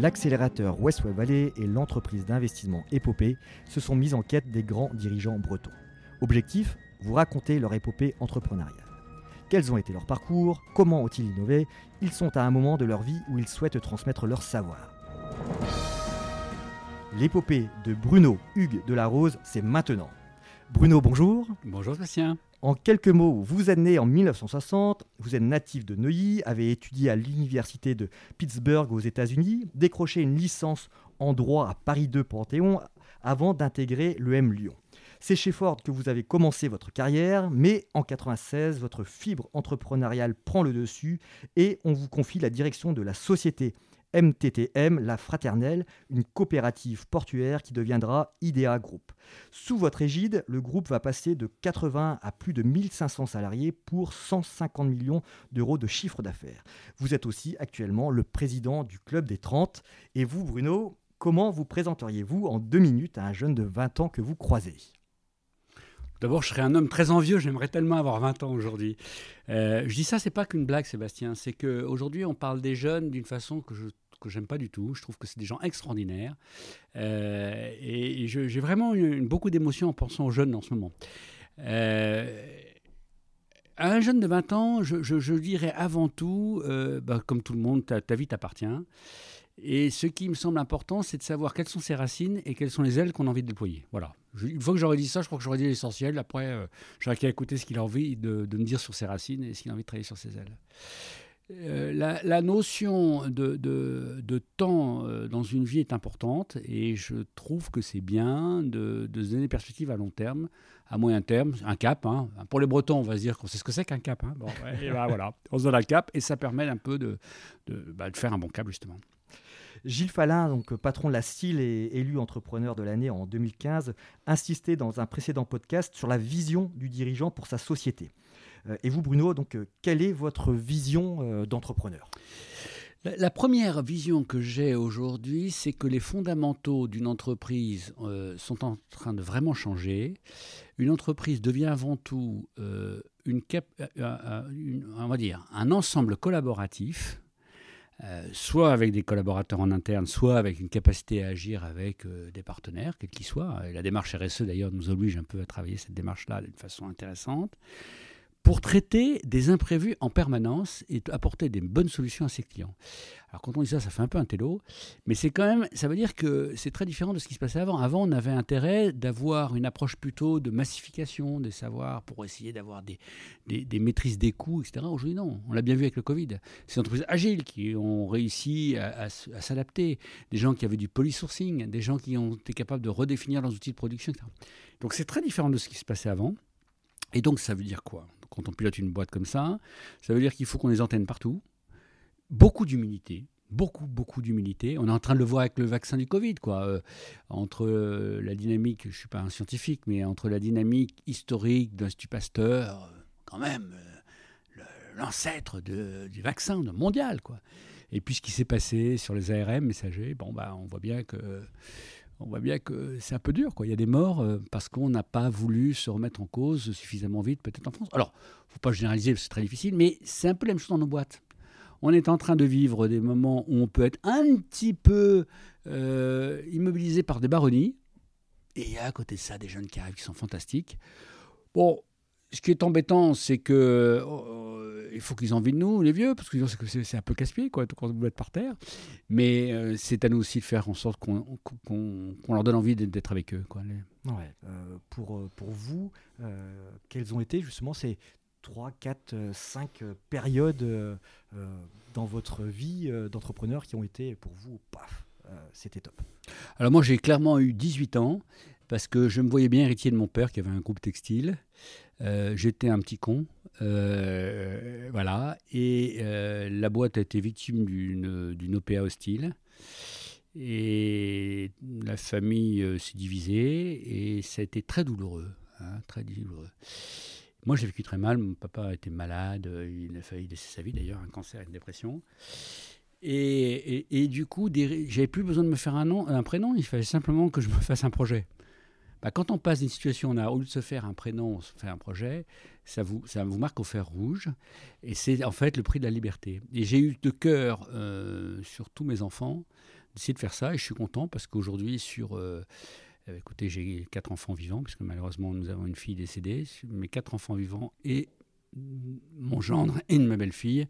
l'accélérateur Westway Valley et l'entreprise d'investissement Épopée se sont mis en quête des grands dirigeants bretons. Objectif Vous raconter leur épopée entrepreneuriale. Quels ont été leurs parcours? Comment ont-ils innové? Ils sont à un moment de leur vie où ils souhaitent transmettre leur savoir. L'épopée de Bruno Hugues de la Rose, c'est maintenant. Bruno, bonjour. Bonjour Sébastien. En quelques mots, vous êtes né en 1960, vous êtes natif de Neuilly, avez étudié à l'université de Pittsburgh aux États-Unis, décroché une licence en droit à Paris 2 Panthéon avant d'intégrer l'EM Lyon. C'est chez Ford que vous avez commencé votre carrière, mais en 96, votre fibre entrepreneuriale prend le dessus et on vous confie la direction de la société MTTM, la Fraternelle, une coopérative portuaire qui deviendra IDEA Group. Sous votre égide, le groupe va passer de 80 à plus de 1500 salariés pour 150 millions d'euros de chiffre d'affaires. Vous êtes aussi actuellement le président du Club des 30. Et vous, Bruno, comment vous présenteriez-vous en deux minutes à un jeune de 20 ans que vous croisez? D'abord, je serais un homme très envieux, j'aimerais tellement avoir 20 ans aujourd'hui. Euh, je dis ça, c'est pas qu'une blague, Sébastien, c'est qu'aujourd'hui, on parle des jeunes d'une façon que je que j'aime pas du tout. Je trouve que c'est des gens extraordinaires. Euh, et, j'ai vraiment beaucoup d'émotions en pensant aux jeunes en ce moment. Euh, à un jeune de 20 ans, je, dirais avant tout, bah, comme tout le monde, ta, ta vie t'appartient. Et ce qui me semble important, c'est de savoir quelles sont ses racines et quelles sont les ailes qu'on a envie de déployer. Voilà. une fois que j'aurais dit ça, je crois que j'aurais dit l'essentiel. Après, euh, j'aurais qu'à écouter ce qu'il a envie de, me dire sur ses racines et ce qu'il a envie de travailler sur ses ailes. Euh, la, notion de, de, temps euh, dans une vie est importante et je trouve que c'est bien de, de, donner des perspectives à long terme, à moyen terme, un cap. Hein. Pour les Bretons, on va se dire qu'on sait ce que c'est qu'un cap. Hein. Bon, ben voilà, on se donne un cap et ça permet un peu de, bah, de faire un bon cap justement. Gilles Fallin, donc patron de la STIL et élu entrepreneur de l'année en 2015, insistait dans un précédent podcast sur la vision du dirigeant pour sa société. Euh, et vous, Bruno, donc, euh, quelle est votre vision euh, d'entrepreneur? La première vision que j'ai aujourd'hui, c'est que les fondamentaux d'une entreprise sont en train de vraiment changer. Une entreprise devient avant tout un ensemble collaboratif soit avec des collaborateurs en interne, soit avec une capacité à agir avec des partenaires, quels qu'ils soient. La démarche RSE, d'ailleurs, nous oblige un peu à travailler cette démarche-là d'une façon intéressante pour traiter des imprévus en permanence et apporter des bonnes solutions à ses clients. Alors quand on dit ça, ça fait un peu un télo, mais c'est quand même, ça veut dire que c'est très différent de ce qui se passait avant. Avant, on avait intérêt d'avoir une approche plutôt de massification des savoirs pour essayer d'avoir des, des, maîtrises des coûts, etc. Aujourd'hui, non. On l'a bien vu avec le Covid. Des entreprises agiles qui ont réussi à, s'adapter, des gens qui avaient du polysourcing, des gens qui ont été capables de redéfinir leurs outils de production, etc. Donc c'est très différent de ce qui se passait avant. Et donc ça veut dire quoi? Quand on pilote une boîte comme ça, ça veut dire qu'il faut qu'on les antenne partout. Beaucoup d'humilité, beaucoup, beaucoup d'humilité. On est en train de le voir avec le vaccin du Covid, quoi. Euh, entre euh, la dynamique, je ne suis pas un scientifique, mais entre la dynamique historique d'Institut Pasteur, euh, quand même, l'ancêtre du vaccin mondial, quoi. Et puis ce qui s'est passé sur les ARM messagers, bon, bah, on voit bien que on voit bien que c'est un peu dur. Quoi. Il y a des morts euh, parce qu'on n'a pas voulu se remettre en cause suffisamment vite, peut-être en France. Alors, il ne faut pas généraliser, c'est très difficile, mais c'est un peu la même chose dans nos boîtes. On est en train de vivre des moments où on peut être un petit peu euh, immobilisé par des baronnies. Et il y a à côté de ça des jeunes qui arrivent qui sont fantastiques. Bon, ce qui est embêtant, c'est que euh, il faut qu'ils en envie de nous, les vieux, parce que c'est un peu casse-pied, quoi, quand vous êtes par terre. Mais euh, c'est à nous aussi de faire en sorte qu'on leur donne envie d'être avec eux. Quoi, ouais, euh, pour, pour vous, quelles ont été justement ces 3, 4, 5 périodes dans votre vie d'entrepreneur qui ont été pour vous, paf, c'était top? Alors moi, j'ai clairement eu 18 ans parce que je me voyais bien héritier de mon père qui avait un groupe textile. Euh, j'étais un petit con, euh, voilà, et euh, la boîte a été victime d'une OPA hostile. Et la famille s'est divisée et ça a été très douloureux, hein, très douloureux. Moi, j'ai vécu très mal. Mon papa été malade. Il a failli laisser sa vie, d'ailleurs, un cancer et une dépression. Et, et, du coup, j'avais plus besoin de me faire un, nom, un prénom. Il fallait simplement que je me fasse un projet. Bah, quand on passe d'une situation, on a, au lieu de se faire un prénom, on se fait un projet, ça vous, marque au fer rouge. Et c'est en fait le prix de la liberté. Et j'ai eu de cœur, euh, sur tous mes enfants, d'essayer de faire ça. Et je suis content parce qu'aujourd'hui, sur. Euh, écoutez, j'ai quatre enfants vivants, puisque malheureusement, nous avons une fille décédée. Mes quatre enfants vivants et mon gendre et ma belle-fille,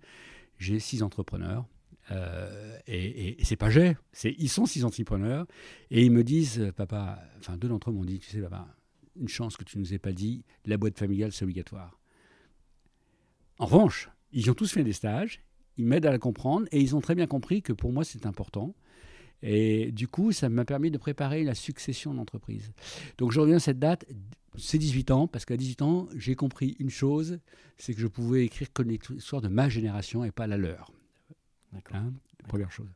j'ai six entrepreneurs. Euh, et, et, c'est pas j'ai, ils sont six entrepreneurs et ils me disent, papa, enfin deux d'entre eux m'ont dit, tu sais papa, une chance que tu nous aies pas dit, la boîte familiale c'est obligatoire. En revanche, ils ont tous fait des stages, ils m'aident à la comprendre et ils ont très bien compris que pour moi c'est important. Et du coup, ça m'a permis de préparer la succession d'entreprise. Donc je reviens à cette date, c'est 18 ans, parce qu'à 18 ans, j'ai compris une chose, c'est que je pouvais écrire que l'histoire de ma génération et pas la leur. D'accord. Hein, première chose.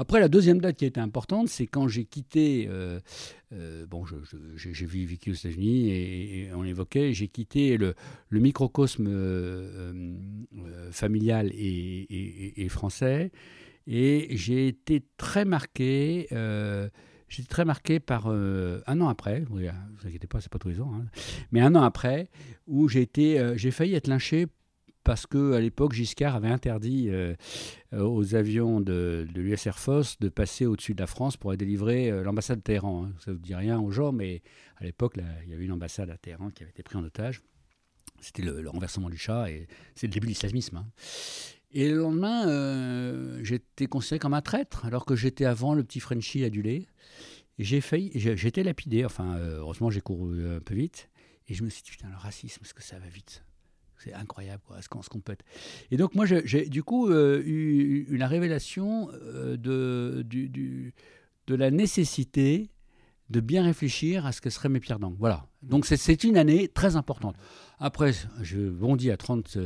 Après, la deuxième date qui a été importante, c'est quand j'ai quitté. Euh, euh, bon, j'ai vécu aux États-Unis et, on l'évoquait, j'ai quitté le, microcosme euh, familial et, français. Et j'ai été très marqué. J'étais très marqué par un an après, ne vous inquiétez pas, c'est pas tous les ans, hein, mais un an après, où j'ai j'ai failli être lynché parce qu'à l'époque, Giscard avait interdit euh, euh, aux avions de, l'US Air Force de passer au-dessus de la France pour délivrer euh, l'ambassade de Téhéran. Hein. Ça ne vous dit rien aux gens, mais à l'époque, il y avait une ambassade à Téhéran qui avait été prise en otage. C'était le, renversement du chat et c'est le début de l'islamisme. Hein. Et le lendemain, j'étais considéré comme un traître, alors que j'étais avant le petit Frenchie adulé. J'ai failli, j'étais lapidé, enfin, heureusement, j'ai couru un peu vite. Et je me suis dit, putain, le racisme, est-ce que ça va vite? C'est incroyable, quoi, ce qu'on peut être. Et donc, moi, j'ai du coup euh, eu, une révélation euh, de, de la nécessité de bien réfléchir à ce que seraient mes pierres d'angle. Voilà. Donc, c'est une année très importante. Après, je bondis à 30,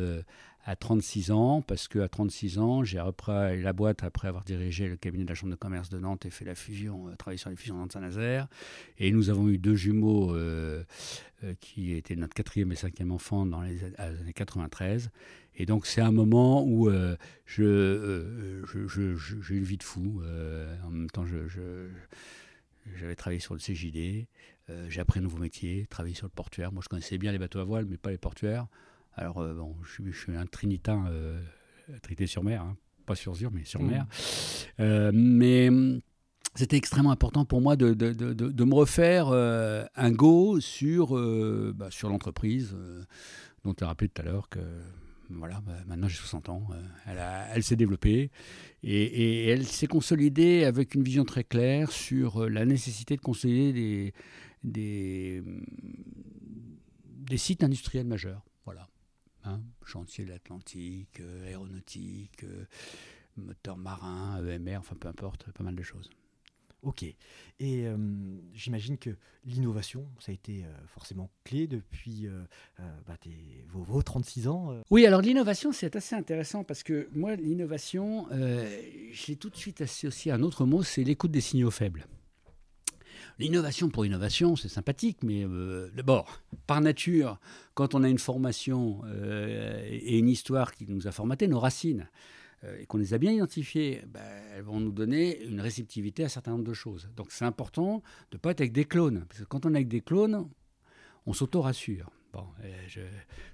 à 36 ans, parce qu'à 36 ans, j'ai repris la boîte après avoir dirigé le cabinet de la Chambre de commerce de Nantes et fait la fusion, euh, travaillé sur les fusions Nantes-Saint-Nazaire. Et nous avons eu deux jumeaux euh, euh, qui étaient notre quatrième et cinquième enfant dans les années 93. Et donc, c'est un moment où je, j'ai une vie de fou. en même temps, j'avais travaillé sur le CJD. j'ai appris un nouveau métier, travaillé sur le portuaire. Moi, je connaissais bien les bateaux à voile, mais pas les portuaires. Alors, euh, bon, je, suis un trinitain euh, traité sur mer, hein. pas sur Zur, mais sur mmh. mer. Euh, mais hum, c'était extrêmement important pour moi de, de, de, me refaire un go sur, bah, sur l'entreprise, dont tu as rappelé tout à l'heure que voilà, bah, maintenant j'ai 60 ans, elle, elle s'est développée et, et elle s'est consolidée avec une vision très claire sur la nécessité de consolider des, des, hum, des sites industriels majeurs. Voilà. Hein, chantier de l'Atlantique, euh, aéronautique, euh, moteur marin, EMR, enfin peu importe, pas mal de choses. Ok. Et euh, j'imagine que l'innovation, ça a été forcément clé depuis bah, vos, 36 ans. Oui, alors l'innovation, c'est assez intéressant parce que moi, l'innovation, je l'ai tout de suite associé à un autre mot, c'est l'écoute des signaux faibles. L'innovation pour innovation, c'est sympathique, mais euh, d'abord, par nature, quand on a une formation euh, et une histoire qui nous a formaté, nos racines, euh, et qu'on les a bien identifiées, ben, elles vont nous donner une réceptivité à un certain nombre de choses. Donc c'est important de ne pas être avec des clones, parce que quand on est avec des clones, on s'auto-rassure. Bon, je,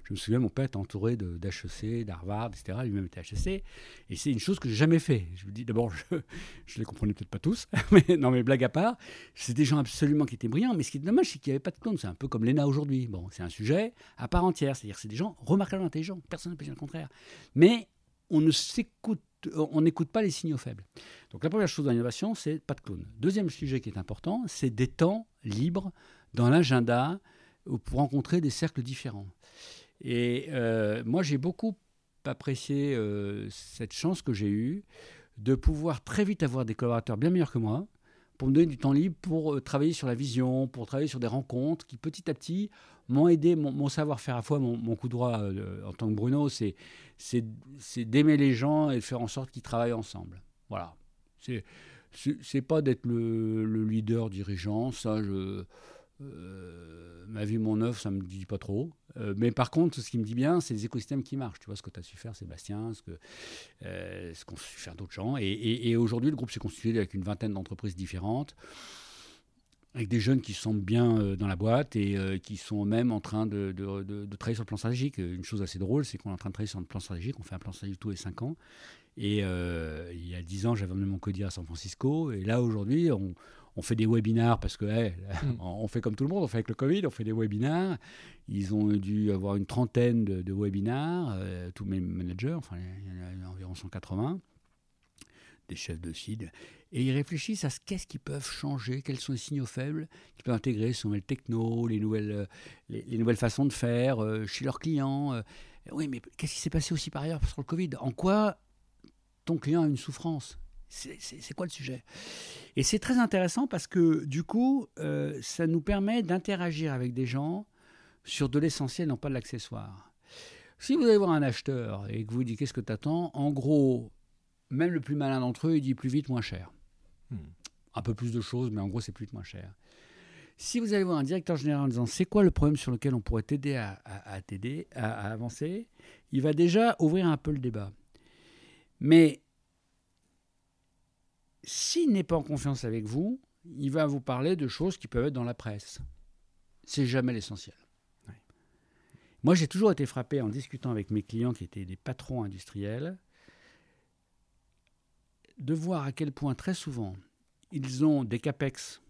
me souviens, mon père était entouré d'HEC, d'Harvard, etc. Lui-même était HEC. Et c'est une chose que j'ai jamais fait. Je vous dis, d'abord, je, je les comprenais peut-être pas tous, mais non, mais blague à part, c'est des gens absolument qui étaient brillants. Mais ce qui est dommage, c'est qu'il n'y avait pas de clones. C'est un peu comme l'ENA aujourd'hui. Bon, c'est un sujet à part entière. C'est-à-dire, c'est des gens remarquablement intelligents. Personne ne peut dire le contraire. Mais on ne s'écoute on n'écoute pas les signaux faibles. Donc la première chose dans l'innovation, c'est pas de clones. Deuxième sujet qui est important, c'est des temps libres dans l'agenda pour rencontrer des cercles différents. Et euh, moi, j'ai beaucoup apprécié euh, cette chance que j'ai eue de pouvoir très vite avoir des collaborateurs bien meilleurs que moi pour me donner du temps libre pour euh, travailler sur la vision, pour travailler sur des rencontres qui petit à petit m'ont aidé, mon, savoir-faire à fois, mon, coup droit en tant que Bruno, c'est, d'aimer les gens et de faire en sorte qu'ils travaillent ensemble. Voilà. C'est, pas d'être le, leader dirigeant, ça je euh, ma vie, mon œuvre, ça me dit pas trop. Euh, mais par contre, ce qui me dit bien, c'est les écosystèmes qui marchent. Tu vois ce que tu as su faire, Sébastien, ce que euh, qu'ont su faire d'autres gens. Et, aujourd'hui, le groupe s'est constitué avec une vingtaine d'entreprises différentes, avec des jeunes qui se sentent bien dans la boîte et qui sont même en train de, de, travailler sur le plan stratégique. Une chose assez drôle, c'est qu'on est en train de travailler sur le plan stratégique. On fait un plan stratégique tous les cinq ans. Et il y a dix ans, j'avais emmené mon codir à San Francisco. Et là, aujourd'hui, on, on fait des webinars parce que hmm. on fait comme tout le monde, on fait avec le Covid, on fait des webinars. Ils ont dû avoir une trentaine de, webinars, euh, tous mes managers, enfin il y en a environ 180, des chefs de site, et ils réfléchissent à ce qu'est-ce qu'ils peuvent changer, quels sont les signaux faibles qu'ils peuvent intégrer, sur nouvelles techno, les nouvelles, euh, les, nouvelles façons de faire euh, chez leurs clients. oui, mais qu'est-ce qui s'est passé aussi par ailleurs sur le Covid? En quoi ton client a une souffrance? C'est quoi le sujet? Et c'est très intéressant parce que du coup, euh, ça nous permet d'interagir avec des gens sur de l'essentiel, non pas de l'accessoire. Si vous allez voir un acheteur et que vous dites qu'est-ce que tu attends, en gros, même le plus malin d'entre eux, il dit plus vite, moins cher. Hmm. Un peu plus de choses, mais en gros, c'est plus vite, moins cher. Si vous allez voir un directeur général en disant c'est quoi le problème sur lequel on pourrait t'aider à, t'aider, à, à avancer, il va déjà ouvrir un peu le débat. Mais s'il n'est pas en confiance avec vous, il va vous parler de choses qui peuvent être dans la presse. C'est jamais l'essentiel. Moi, j'ai toujours été frappé en discutant avec mes clients qui étaient des patrons industriels de voir à quel point très souvent ils ont des capex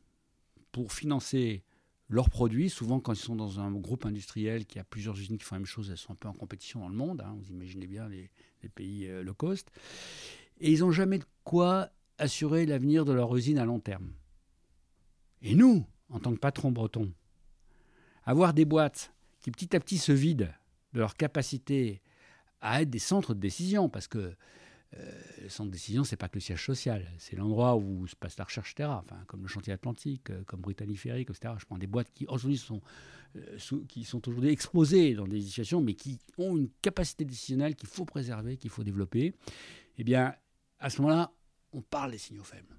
pour financer leurs produits. Souvent, quand ils sont dans un groupe industriel qui a plusieurs usines qui font la même chose, elles sont un peu en compétition dans le monde. Hein. vous imaginez bien les, pays euh, low cost. Et ils n'ont jamais de quoi assurer l'avenir de leur usine à long terme. Et nous, en tant que patrons bretons, avoir des boîtes qui petit à petit se vident de leur capacité à être des centres de décision, parce que euh, le centre de décision, c'est pas que le siège social, c'est l'endroit où se passe la recherche, etc. Enfin, comme le chantier Atlantique, euh, comme Brittany Ferry, etc. Je prends des boîtes qui aujourd'hui sont, euh, sont aujourd'hui exposées dans des situations, mais qui ont une capacité décisionnelle qu'il faut préserver, qu'il faut développer. Eh bien, à ce moment-là, on parle des signaux faibles.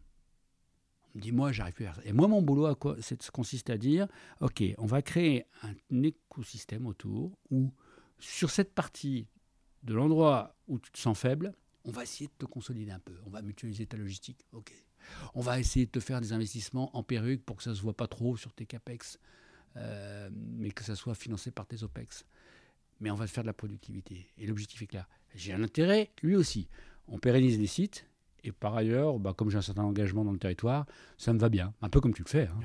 On me dit, moi, j'arrive plus à faire ça. Et moi, mon boulot, c'est, consiste à dire, OK, on va créer un écosystème autour où, sur cette partie de l'endroit où tu te sens faible, on va essayer de te consolider un peu. On va mutualiser ta logistique. OK. On va essayer de te faire des investissements en perruque pour que ça ne se voit pas trop sur tes CAPEX, euh, mais que ça soit financé par tes OPEX. Mais on va te faire de la productivité. Et l'objectif est clair. J'ai un intérêt, lui aussi. On pérennise les sites, et par ailleurs, bah, comme j'ai un certain engagement dans le territoire, ça me va bien, un peu comme tu le fais. Hein.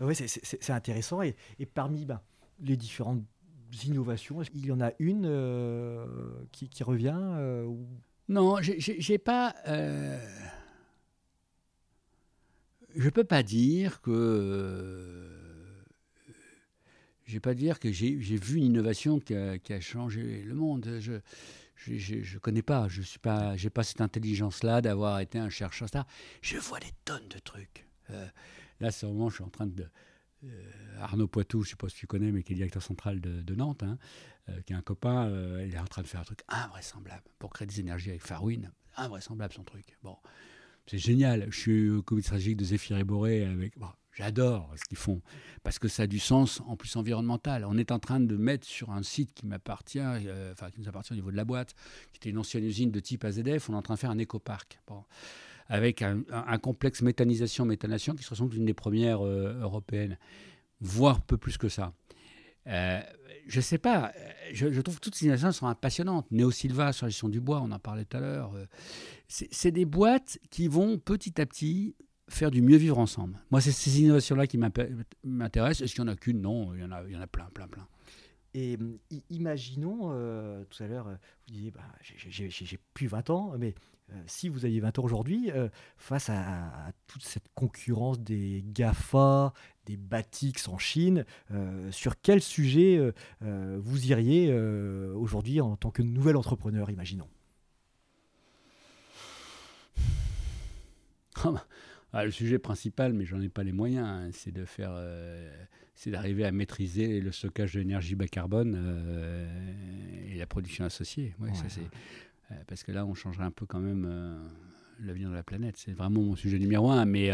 Ouais, c'est intéressant. Et, et parmi bah, les différentes innovations, il y en a une euh, qui, qui, revient euh, ou... Non, j'ai pas. Euh... Je peux pas dire que. Euh, je vais pas dire que j'ai vu une innovation qui a, qui a, changé le monde. Je, je ne connais pas, je suis pas, j'ai pas cette intelligence-là d'avoir été un chercheur. Je vois des tonnes de trucs. Euh, là, c'est vraiment, je suis en train de. Euh, Arnaud Poitou, je sais pas si tu connais, mais qui est directeur central de, Nantes, hein, euh, qui est un copain, il est en train de faire un truc invraisemblable pour créer des énergies avec Farwin. Invraisemblable son truc. Bon, c'est génial. Je suis au comité stratégique de Zéphyr et Boré avec. J'adore ce qu'ils font parce que ça a du sens en plus environnemental. On est en train de mettre sur un site qui m'appartient, euh, enfin qui nous appartient au niveau de la boîte, qui était une ancienne usine de type AZF, on est en train de faire un écoparc. Avec un, complexe méthanisation-méthanation qui se ressemble à une des premières euh, européennes, voire peu plus que ça. Euh, je ne sais pas, je, trouve que toutes ces innovations sont passionnantes. Néo Silva sur la gestion du bois, on en parlait tout à l'heure. C'est des boîtes qui vont petit à petit faire du mieux vivre ensemble. Moi, c'est ces innovations-là qui m'intéressent. Est-ce qu'il n'y en a qu'une? Non, il y, en a, il y en a plein, plein, plein. Et imaginons, euh, tout à l'heure, vous disiez, bah, j'ai plus 20 ans, mais euh, si vous aviez 20 ans aujourd'hui, euh, face à, toute cette concurrence des GAFA, des Batix en Chine, sur quel sujet vous iriez aujourd'hui en tant que nouvel entrepreneur, imaginons? Ah le sujet principal, mais j'en ai pas les moyens, hein, c'est de faire, euh, c'est d'arriver à maîtriser le stockage de l'énergie bas carbone euh, et la production associée. Ouais, ça, c'est, euh, parce que là, on changerait un peu quand même l'avenir de la planète. C'est vraiment mon sujet numéro un. Mais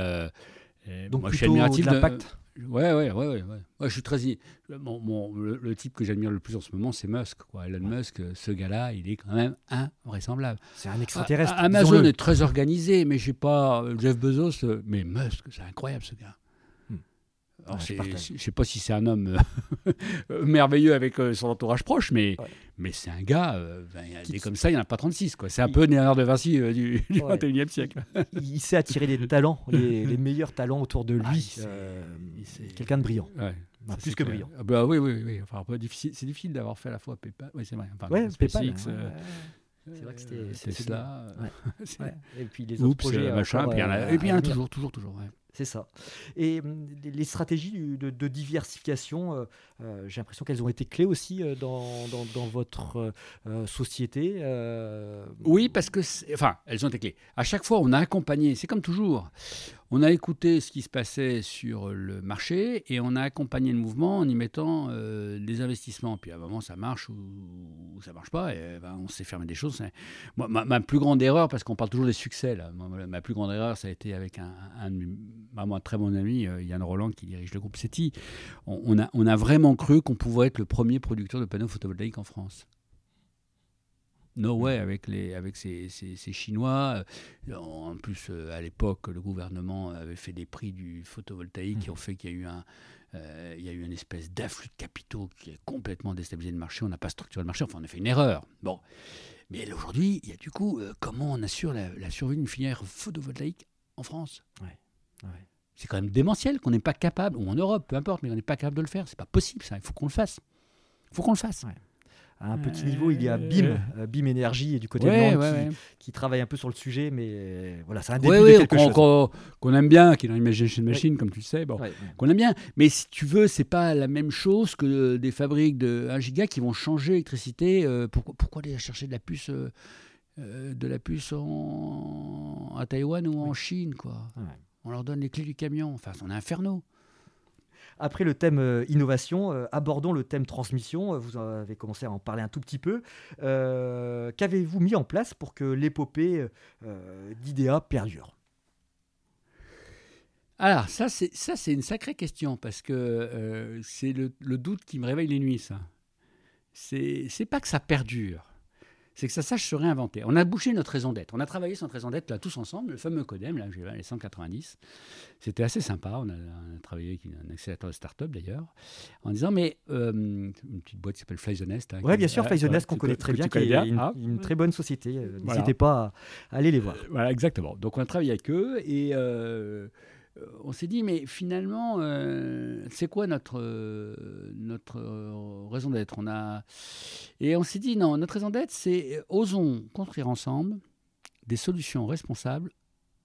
donc moi, je suis admiratif de l'impact. Ouais, ouais, ouais, ouais, ouais. je suis très. Bon, le, type que j'admire le plus en ce moment, c'est Musk. Quoi. Elon Musk, ce gars-là, il est quand même invraisemblable. C'est un extraterrestre. Amazon est très organisé, mais je sais pas. Jeff Bezos, mais Musk, c'est incroyable ce gars. Je ne sais pas si c'est un homme euh, merveilleux avec euh, son entourage proche, mais, mais c'est un gars, euh, ben, il est comme ça, il n'y en a pas 36. C'est un peu Léonard de Vinci du, du 21e siècle. il sait attirer les talents, les, meilleurs talents autour de ah, lui. Quelqu'un de brillant. plus que brillant. Ah, bah, oui, oui, oui. Enfin, difficile, c'est difficile d'avoir fait à la fois PayPal. Oui, c'est vrai. Enfin, ouais, PayPal. C'est vrai que c'était cela. Et puis les autres projets. Machin, et puis il y en a toujours, toujours, toujours. C'est ça. Et hum, les stratégies de, diversification, euh, euh, j'ai l'impression qu'elles ont été clés aussi euh, dans, dans, votre société. Oui, parce que, enfin, elles ont été clés. À chaque fois, on a accompagné, c'est comme toujours, on a écouté ce qui se passait sur le marché et on a accompagné le mouvement en y mettant des investissements. Puis à un moment, ça marche ou, ça marche pas, et ben, on s'est fermé des choses. Moi, ma, plus grande erreur, parce qu'on parle toujours des succès, là, ma, plus grande erreur, ça a été avec un, un, un très bon ami, Yann Roland, qui dirige le groupe SETI. On, a, on a vraiment cru qu'on pouvait être le premier producteur de panneaux photovoltaïques en France. No way avec, les, avec ces, ces, Chinois. En plus, à l'époque, le gouvernement avait fait des prix du photovoltaïque qui ont fait qu'il y a eu un, il y a eu une espèce d'afflux de capitaux qui a complètement déstabilisé le marché. On n'a pas structuré le marché. Enfin, on a fait une erreur. Bon. Mais aujourd'hui, il y a du coup, comment on assure la, survie d'une filière photovoltaïque en France? Ouais. Ouais. C'est quand même démentiel qu'on n'est pas capable, ou en Europe, peu importe, mais on n'est pas capable de le faire. C'est pas possible, ça. Il faut qu'on le fasse. Il faut qu'on le fasse. À un petit niveau, il y a BIM, euh, BIM Énergie et du côté de Nantes qui, travaille un peu sur le sujet, mais euh, voilà, c'est un début de quelque chose. Qu'on aime bien, qui est dans Imagination Machine, comme tu le sais, bon, qu'on aime bien. Mais si tu veux, c'est pas la même chose que des fabriques de 1 giga qui vont changer l'électricité. Euh, pourquoi, pourquoi aller chercher de la puce de la puce en, à Taïwan ou en Chine, quoi? On leur donne les clés du camion. Enfin, on est inferno. Après le thème euh, innovation, euh, abordons le thème transmission. Euh, vous avez commencé à en parler un tout petit peu. Qu'avez-vous mis en place pour que l'épopée d'IDEA perdure? Alors, ça, c'est, une sacrée question parce que c'est le, doute qui me réveille les nuits, ça. C'est pas que ça perdure c'est que ça sache se réinventer. On a bouché notre raison d'être. On a travaillé sur notre raison d'être là tous ensemble, le fameux Codem, là, j'ai les 190. C'était assez sympa. On a, travaillé avec un accélérateur de start-up d'ailleurs, en disant mais euh, une petite boîte qui s'appelle Fly Hein, oui, bien sûr, Fly qu'on connaît très bien, qui est une, ah. une, très bonne société. Euh, n'hésitez pas à aller les voir. Euh, voilà, exactement. Donc on a travaillé avec eux et euh, on s'est dit, mais finalement, euh, c'est quoi notre, euh, notre raison d'être? On a... Et on s'est dit, non, notre raison d'être, c'est osons construire ensemble des solutions responsables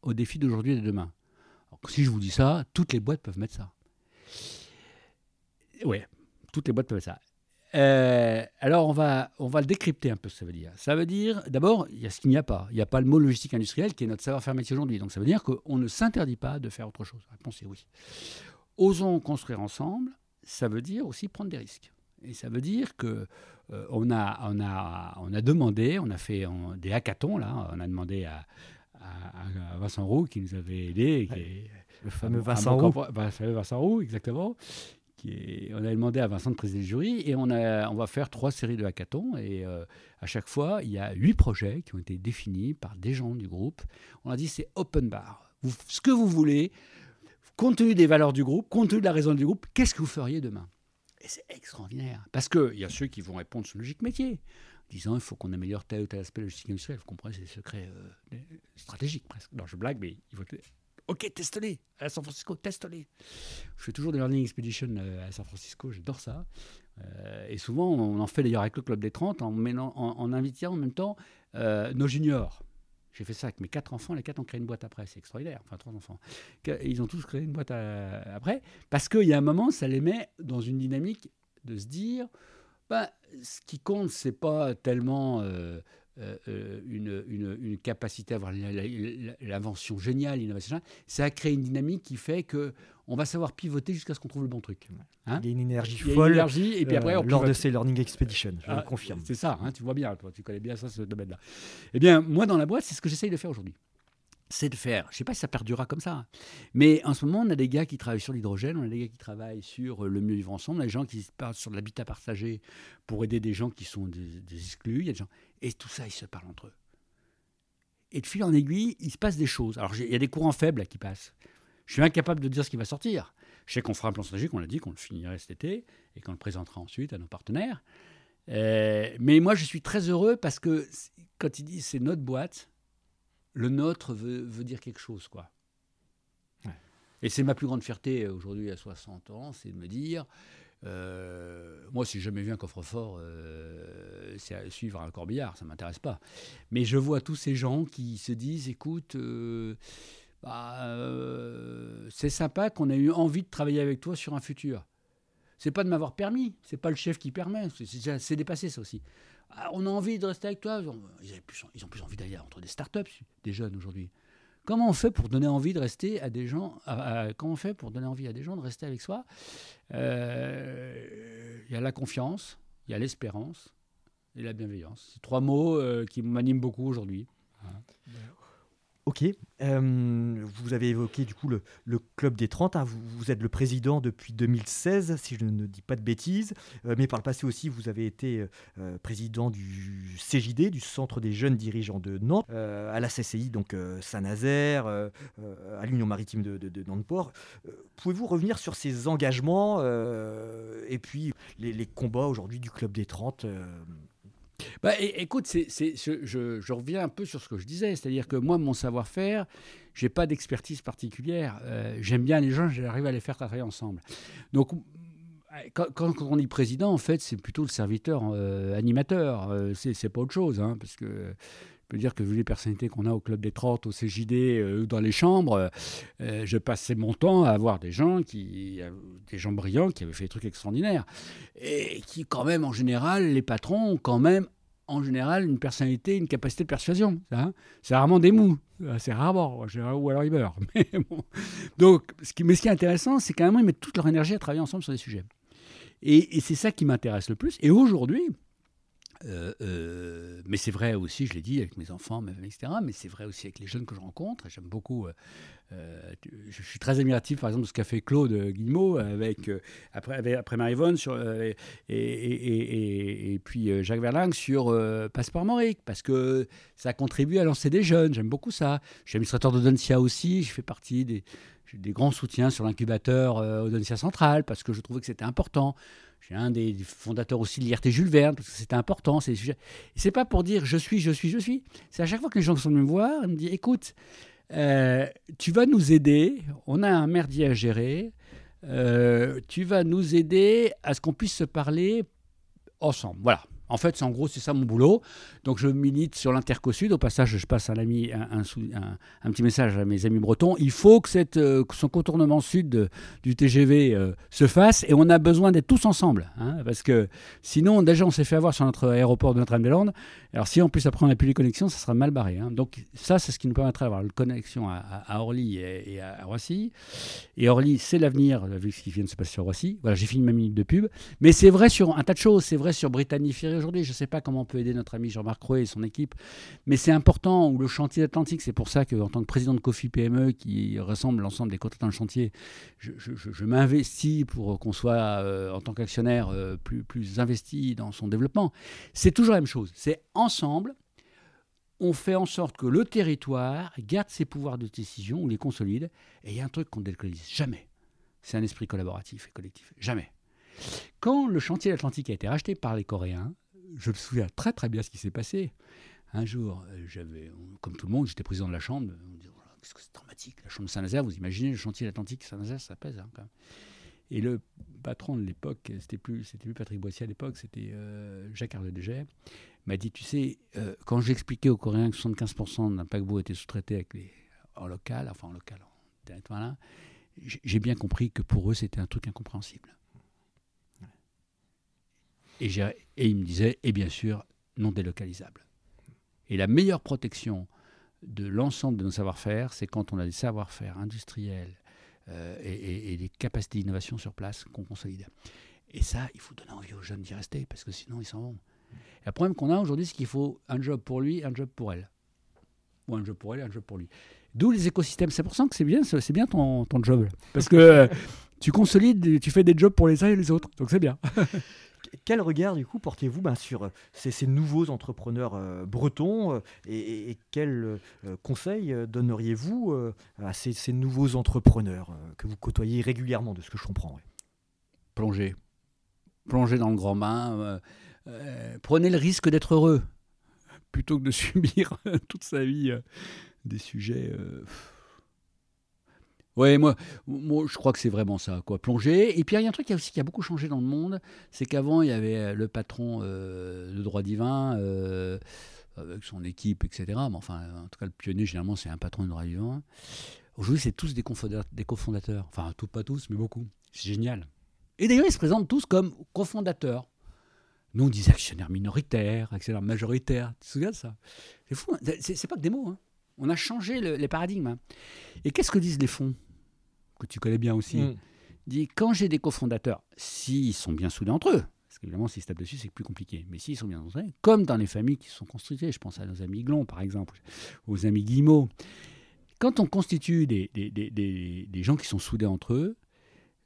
aux défis d'aujourd'hui et de demain. si je vous dis ça, toutes les boîtes peuvent mettre ça. Oui, toutes les boîtes peuvent mettre ça. Euh, alors, on va, on va le décrypter un peu, ce que ça veut dire. Ça veut dire, d'abord, il y a ce qu'il n'y a pas. Il n'y a pas le mot logistique industrielle qui est notre savoir-faire métier aujourd'hui. Donc, ça veut dire qu'on ne s'interdit pas de faire autre chose. La réponse est oui. Osons construire ensemble, ça veut dire aussi prendre des risques. Et ça veut dire que euh, on, a, on, a, on a demandé, on a fait des hackathons, là, on a demandé à, Vincent Roux qui nous avait aidé. le fameux Vincent Roux. Le fameux Vincent Roux, exactement on a demandé à Vincent de présider le jury et on, a, va faire trois séries de hackathons. Et euh, à chaque fois, il y a huit projets qui ont été définis par des gens du groupe. On a dit c'est open bar. ce que vous voulez, compte tenu des valeurs du groupe, compte tenu de la raison du groupe, qu'est-ce que vous feriez demain? Et c'est extraordinaire. Parce qu'il y a ceux qui vont répondre sur logique métier disant il faut qu'on améliore tel ou tel aspect logistique industriel. Vous comprenez, c'est des secrets euh, stratégiques presque. Non, je blague, mais il faut Ok, teste-les à San Francisco, teste-les. Je fais toujours des learning expeditions euh, à San Francisco, j'adore ça. Euh, et souvent, on en fait d'ailleurs avec le Club des 30 en, invitant en même temps euh, nos juniors. J'ai fait ça avec mes quatre enfants, les quatre ont créé une boîte après, c'est extraordinaire, enfin trois enfants. Ils ont tous créé une boîte après, parce qu'il y a un moment, ça les met dans une dynamique de se dire, bah, ce qui compte, c'est pas tellement euh, une, une, capacité à avoir l'invention géniale, l'innovation, ça a créé une dynamique qui fait que on va savoir pivoter jusqu'à ce qu'on trouve le bon truc. Hein Il y a une énergie folle énergie, et puis après, euh, lors de ces Learning Expeditions, je le ah, confirme. C'est ça, hein, tu vois bien, toi, tu connais bien ça, ce domaine-là. Eh bien, moi, dans la boîte, c'est ce que j'essaye de faire aujourd'hui c'est de faire, je ne sais pas si ça perdurera comme ça, mais en ce moment, on a des gars qui travaillent sur l'hydrogène, on a des gars qui travaillent sur le mieux vivre ensemble, on a des gens qui parlent sur l'habitat partagé pour aider des gens qui sont des, exclus, il y a des gens, et tout ça, ils se parlent entre eux. Et de fil en aiguille, il se passe des choses. Alors, il y a des courants faibles qui passent. Je suis incapable de dire ce qui va sortir. Je sais qu'on fera un plan stratégique, on l'a dit, qu'on le finirait cet été et qu'on le présentera ensuite à nos partenaires. Euh, mais moi, je suis très heureux parce que quand il dit c'est notre boîte, le nôtre veut, veut dire quelque chose, quoi. Et c'est ma plus grande fierté euh, aujourd'hui à 60 ans, c'est de me dire, euh, moi, si jamais vu un coffre-fort, euh, c'est suivre un corbillard, ça m'intéresse pas. Mais je vois tous ces gens qui se disent, écoute, bah, c'est sympa qu'on ait eu envie de travailler avec toi sur un futur. C'est pas de m'avoir permis, c'est pas le chef qui permet, c'est dépassé ça aussi. Ah, on a envie de rester avec toi. Ils ils ont plus envie d'aller entre des startups, des jeunes aujourd'hui. Comment on fait pour donner envie de rester à des gens Comment on fait pour donner envie à des gens de rester avec soi? Euh, Il y a la confiance, il y a l'espérance et la bienveillance. C'est trois mots euh, qui m'animent beaucoup aujourd'hui. Ok. Euh, vous avez évoqué du coup le, Club des 30. Hein. Vous, êtes le président depuis 2016, si je ne dis pas de bêtises. Euh, mais par le passé aussi, vous avez été euh, président du CJD, du Centre des jeunes dirigeants de Nantes, à la CCI, donc Saint-Nazaire, à l'Union maritime de, Nantes-Port. Pouvez-vous revenir sur ces engagements et puis les, les combats aujourd'hui du Club des 30 bah, écoute, c'est, je, reviens un peu sur ce que je disais, c'est-à-dire que moi, mon savoir-faire, j'ai pas d'expertise particulière. Euh, j'aime bien les gens, j'arrive à les faire travailler ensemble. Donc, quand, on dit président, en fait, c'est plutôt le serviteur euh, animateur. Euh, c'est, pas autre chose, hein, parce que peux dire que vu les personnalités qu'on a au Club des 30, au CJD, ou dans les chambres, je passais mon temps à avoir des gens, qui, des gens brillants qui avaient fait des trucs extraordinaires. Et qui, quand même, en général, les patrons ont quand même en général une personnalité, une capacité de persuasion. Hein. c'est rarement des mous, c'est rarement, ou alors ils meurent. Mais, Donc, ce qui, est intéressant, c'est quand même ils mettent toute leur énergie à travailler ensemble sur des sujets. Et, et c'est ça qui m'intéresse le plus. Et aujourd'hui, euh, euh, mais c'est vrai aussi, je l'ai dit avec mes enfants, etc. Mais c'est vrai aussi avec les jeunes que je rencontre. J'aime beaucoup. Euh, je suis très admiratif, par exemple, de ce qu'a fait Claude Guillemot avec après après Marivonne sur et, et, et, puis Jacques Verlang sur Passeport Mauric parce que ça contribue à lancer des jeunes. J'aime beaucoup ça. Je suis administrateur de Doncia aussi. Je fais partie des des grands soutiens sur l'incubateur euh, Audencia Central parce que je trouvais que c'était important. J'ai un des fondateurs aussi de l'IRT Jules Verne parce que c'était important. C'est c'est pas pour dire je suis, je suis, je suis. C'est à chaque fois que les gens sont venus me voir, ils me disent écoute, euh, tu vas nous aider. On a un merdier à gérer. Euh, tu vas nous aider à ce qu'on puisse se parler ensemble. Voilà. En fait, en gros, c'est ça mon boulot. Donc, je milite sur l'Interco Sud. Au passage, je passe un, ami, un, petit message à mes amis bretons. Il faut que, cette, euh, son contournement sud du TGV euh, se fasse et on a besoin d'être tous ensemble. Hein, parce que sinon, déjà, on s'est fait avoir sur notre aéroport de Notre-Dame-des-Landes. Alors, si en plus après on n'a plus les connexions, ça sera mal barré. Hein. Donc, ça, c'est ce qui nous permettra d'avoir une connexion à, Orly et, à, Roissy. Et Orly, c'est l'avenir, vu ce qui vient de se passer sur Roissy. Voilà, j'ai fini ma minute de pub. Mais c'est vrai sur un tas de choses. C'est vrai sur Brittany Ferry aujourd'hui. Je ne sais pas comment on peut aider notre ami Jean-Marc Croix et son équipe, mais c'est important. Ou le chantier Atlantique, c'est pour ça qu'en tant que président de Coffee PME, qui ressemble l'ensemble des contrats de chantier, je, m'investis pour qu'on soit, euh, en tant qu'actionnaire, euh, plus, investi dans son développement. C'est toujours la même chose. C'est ensemble, on fait en sorte que le territoire garde ses pouvoirs de décision, ou les consolide. Et il y a un truc qu'on ne délocalise jamais. C'est un esprit collaboratif et collectif. Jamais. Quand le chantier Atlantique a été racheté par les Coréens, je me souviens très très bien ce qui s'est passé. Un jour, euh, j'avais, comme tout le monde, j'étais président de la chambre. On dit, oh qu'est-ce que c'est dramatique, la chambre Saint-Nazaire. Vous imaginez le chantier Atlantique Saint-Nazaire, ça pèse hein. Et le patron de l'époque, c'était plus, c'était plus Patrick Boissier à l'époque, c'était euh, Jacques Ardegert, m'a dit, tu sais, euh, quand j'expliquais aux Coréens que 75% d'un paquebot était sous-traité avec en local, enfin en local, en territoire j'ai bien compris que pour eux, c'était un truc incompréhensible. Et, et il me disait, et bien sûr, non délocalisable. Et la meilleure protection de l'ensemble de nos savoir-faire, c'est quand on a des savoir-faire industriels euh, et, des capacités d'innovation sur place qu'on consolide. Et ça, il faut donner envie aux jeunes d'y rester, parce que sinon, ils s'en vont. Et le problème qu'on a aujourd'hui, c'est qu'il faut un job pour lui, un job pour elle. Ou un job pour elle, un job pour lui. D'où les écosystèmes. C'est pour ça que c'est bien, c'est bien ton, ton job. Parce que tu consolides, tu fais des jobs pour les uns et les autres. Donc c'est bien. quel regard du coup portez-vous ben, sur ces, nouveaux entrepreneurs bretons et, quels conseils donneriez-vous à ces, nouveaux entrepreneurs que vous côtoyez régulièrement, de ce que je comprends Plonger. Plonger dans le grand bain. prenez le risque d'être heureux plutôt que de subir toute sa vie des sujets. Ouais, moi, moi, je crois que c'est vraiment ça, quoi. Plonger. Et puis, il y a un truc qui a aussi qui a beaucoup changé dans le monde, c'est qu'avant, il y avait euh, le patron euh, de droit divin, euh, avec son équipe, etc. Mais enfin, en tout cas, le pionnier, généralement, c'est un patron de droit divin. Aujourd'hui, c'est tous des cofondateurs, des cofondateurs. Enfin, tout, pas tous, mais beaucoup. C'est génial. Et d'ailleurs, ils se présentent tous comme cofondateurs. Nous, on disait actionnaires minoritaires, actionnaires majoritaires. Tu te souviens de ça? C'est fou. Hein. c'est pas que des mots. Hein. On a changé les paradigmes. Hein. Et qu'est-ce que disent les fonds Que tu connais bien aussi? Mm. Dit quand j'ai des cofondateurs, s'ils sont bien soudés entre eux, parce qu'évidemment, s'ils se tapent dessus, c'est plus compliqué. Mais s'ils sont bien soudés, comme dans les familles qui sont construites, je pense à nos amis Glon, par exemple, aux amis Guillemot. Quand on constitue des, des, gens qui sont soudés entre eux,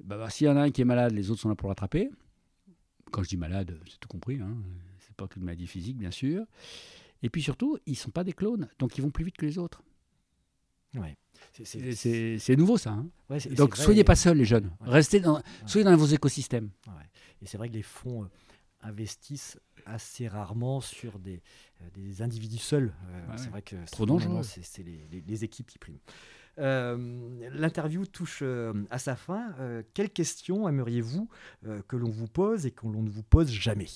bah, bah, s'il y en a un qui est malade, les autres sont là pour l'attraper. Quand je dis malade, c'est tout compris. Hein. C'est pas qu'une maladie physique, bien sûr. Et puis surtout, ils ne sont pas des clones, donc ils vont plus vite que les autres. Ouais. C'est nouveau ça. Hein. donc soyez pas seuls les jeunes. Restez dans, soyez dans vos écosystèmes. Et c'est vrai que les fonds euh, investissent assez rarement sur des, euh, des individus seuls. Euh, c'est vrai que trop dangereux. C'est les, les, équipes qui priment. L'interview touche à sa fin. quelles questions aimeriez-vous que l'on vous pose et que l'on ne vous pose jamais?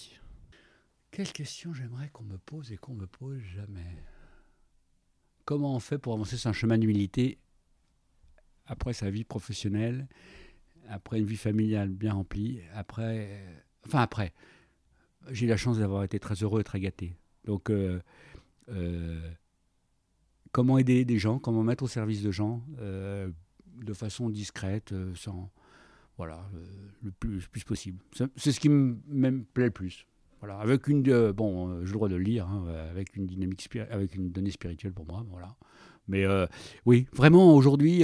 Quelle question j'aimerais qu'on me pose et qu'on me pose jamais Comment on fait pour avancer sur un chemin d'humilité après sa vie professionnelle, après une vie familiale bien remplie, après, enfin après, j'ai eu la chance d'avoir été très heureux et très gâté. Donc, euh, euh, comment aider des gens, comment mettre au service de gens euh, de façon discrète, sans, voilà, le plus, le plus possible. C'est ce qui me plaît le plus. Voilà, avec une, euh, bon, euh, j'ai le droit de le lire, hein, avec une dynamique, avec une donnée spirituelle pour moi, voilà. Mais euh, oui, vraiment aujourd'hui,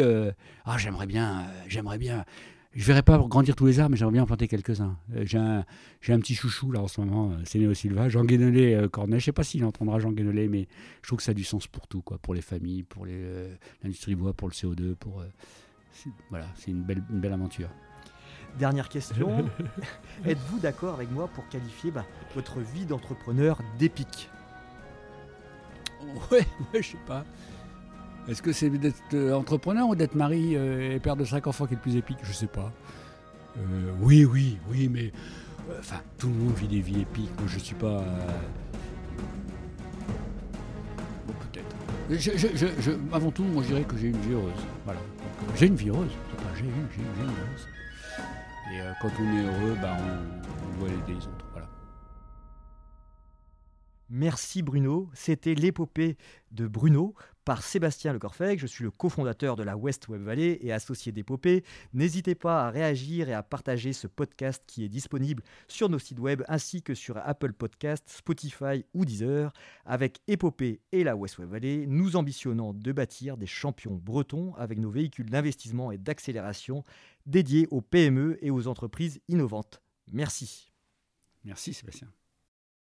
ah, j'aimerais bien, j'aimerais bien. Je verrai pas grandir tous les arbres, mais j'aimerais bien en planter quelques-uns. j'ai un, j'ai un petit chouchou là en ce moment, c'est Néo Silva, Jean Guénolé Cornet. Je sais pas s'il entendra Jean Guénolé, mais je trouve que ça a du sens pour tout, quoi, pour les familles, pour les, l'industrie bois, pour le CO2, pour voilà, c'est une belle, une belle aventure. Dernière question. Êtes-vous d'accord avec moi pour qualifier bah, votre vie d'entrepreneur d'épique? Ouais, ouais, je sais pas. Est-ce que c'est d'être euh, entrepreneur ou d'être mari euh, et père de cinq enfants qui est le plus épique? Je sais pas. Euh, oui, oui, oui, mais enfin, tout le monde vit des vies épiques. Moi, je suis pas. Bon, peut-être. avant tout, moi, je dirais que j'ai une vie heureuse. Voilà. J'ai une vie heureuse. j'ai eu, j'ai eu une vie heureuse. Et euh, quand on est heureux, bah, on, doit aider les autres. Voilà. Merci Bruno. C'était l'épopée de Bruno par Sébastien Le Corfec. Je suis le cofondateur de la West Web Valley et associé d'Épopée. N'hésitez pas à réagir et à partager ce podcast qui est disponible sur nos sites web ainsi que sur Apple Podcast, Spotify ou Deezer. Avec Épopée et la West Web Valley, nous ambitionnons de bâtir des champions bretons avec nos véhicules d'investissement et d'accélération dédiés aux PME et aux entreprises innovantes. Merci. Merci Sébastien.